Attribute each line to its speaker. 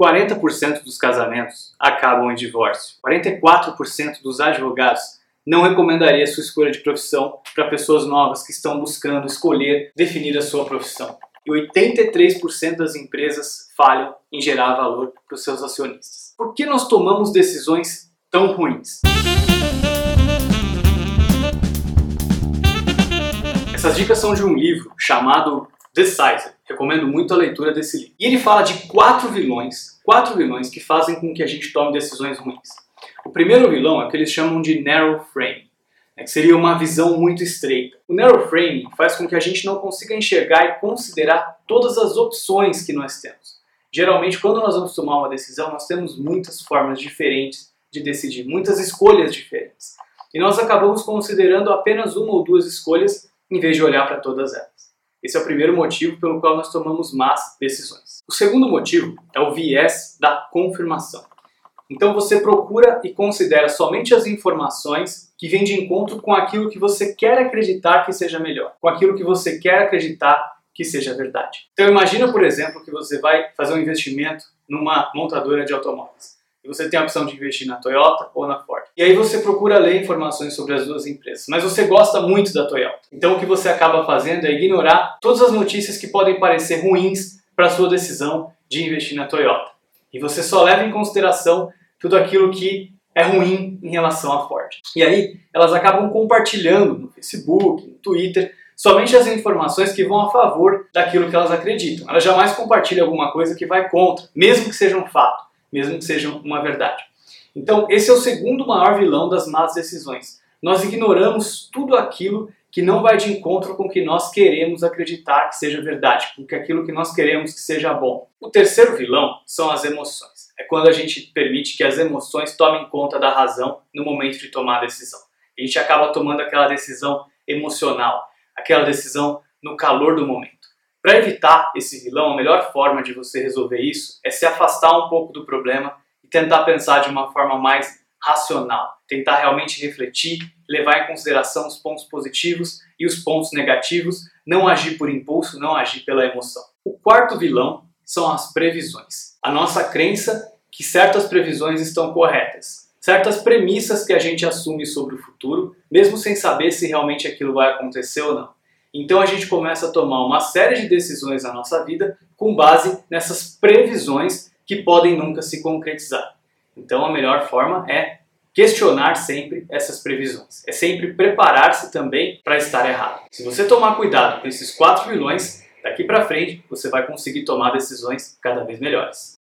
Speaker 1: 40% dos casamentos acabam em divórcio. 44% dos advogados não recomendaria sua escolha de profissão para pessoas novas que estão buscando escolher, definir a sua profissão. E 83% das empresas falham em gerar valor para os seus acionistas. Por que nós tomamos decisões tão ruins? Essas dicas são de um livro chamado Decisive. Recomendo muito a leitura desse livro. E ele fala de quatro vilões, quatro vilões que fazem com que a gente tome decisões ruins. O primeiro vilão é o que eles chamam de narrow frame, né, que seria uma visão muito estreita. O narrow frame faz com que a gente não consiga enxergar e considerar todas as opções que nós temos. Geralmente, quando nós vamos tomar uma decisão, nós temos muitas formas diferentes de decidir, muitas escolhas diferentes. E nós acabamos considerando apenas uma ou duas escolhas em vez de olhar para todas elas. Esse é o primeiro motivo pelo qual nós tomamos más decisões. O segundo motivo é o viés da confirmação. Então você procura e considera somente as informações que vêm de encontro com aquilo que você quer acreditar que seja melhor, com aquilo que você quer acreditar que seja verdade. Então imagina, por exemplo, que você vai fazer um investimento numa montadora de automóveis e você tem a opção de investir na Toyota ou na Ford. E aí você procura ler informações sobre as duas empresas, mas você gosta muito da Toyota. Então o que você acaba fazendo é ignorar todas as notícias que podem parecer ruins para a sua decisão de investir na Toyota. E você só leva em consideração tudo aquilo que é ruim em relação à Ford. E aí elas acabam compartilhando no Facebook, no Twitter, somente as informações que vão a favor daquilo que elas acreditam. Elas jamais compartilham alguma coisa que vai contra, mesmo que seja um fato mesmo que seja uma verdade. Então, esse é o segundo maior vilão das más decisões. Nós ignoramos tudo aquilo que não vai de encontro com o que nós queremos acreditar que seja verdade, com aquilo que nós queremos que seja bom. O terceiro vilão são as emoções. É quando a gente permite que as emoções tomem conta da razão no momento de tomar a decisão. A gente acaba tomando aquela decisão emocional, aquela decisão no calor do momento. Para evitar esse vilão, a melhor forma de você resolver isso é se afastar um pouco do problema tentar pensar de uma forma mais racional, tentar realmente refletir, levar em consideração os pontos positivos e os pontos negativos, não agir por impulso, não agir pela emoção. O quarto vilão são as previsões. A nossa crença que certas previsões estão corretas, certas premissas que a gente assume sobre o futuro, mesmo sem saber se realmente aquilo vai acontecer ou não. Então a gente começa a tomar uma série de decisões na nossa vida com base nessas previsões que podem nunca se concretizar. Então a melhor forma é questionar sempre essas previsões. É sempre preparar-se também para estar errado. Se você tomar cuidado com esses quatro vilões, daqui para frente você vai conseguir tomar decisões cada vez melhores.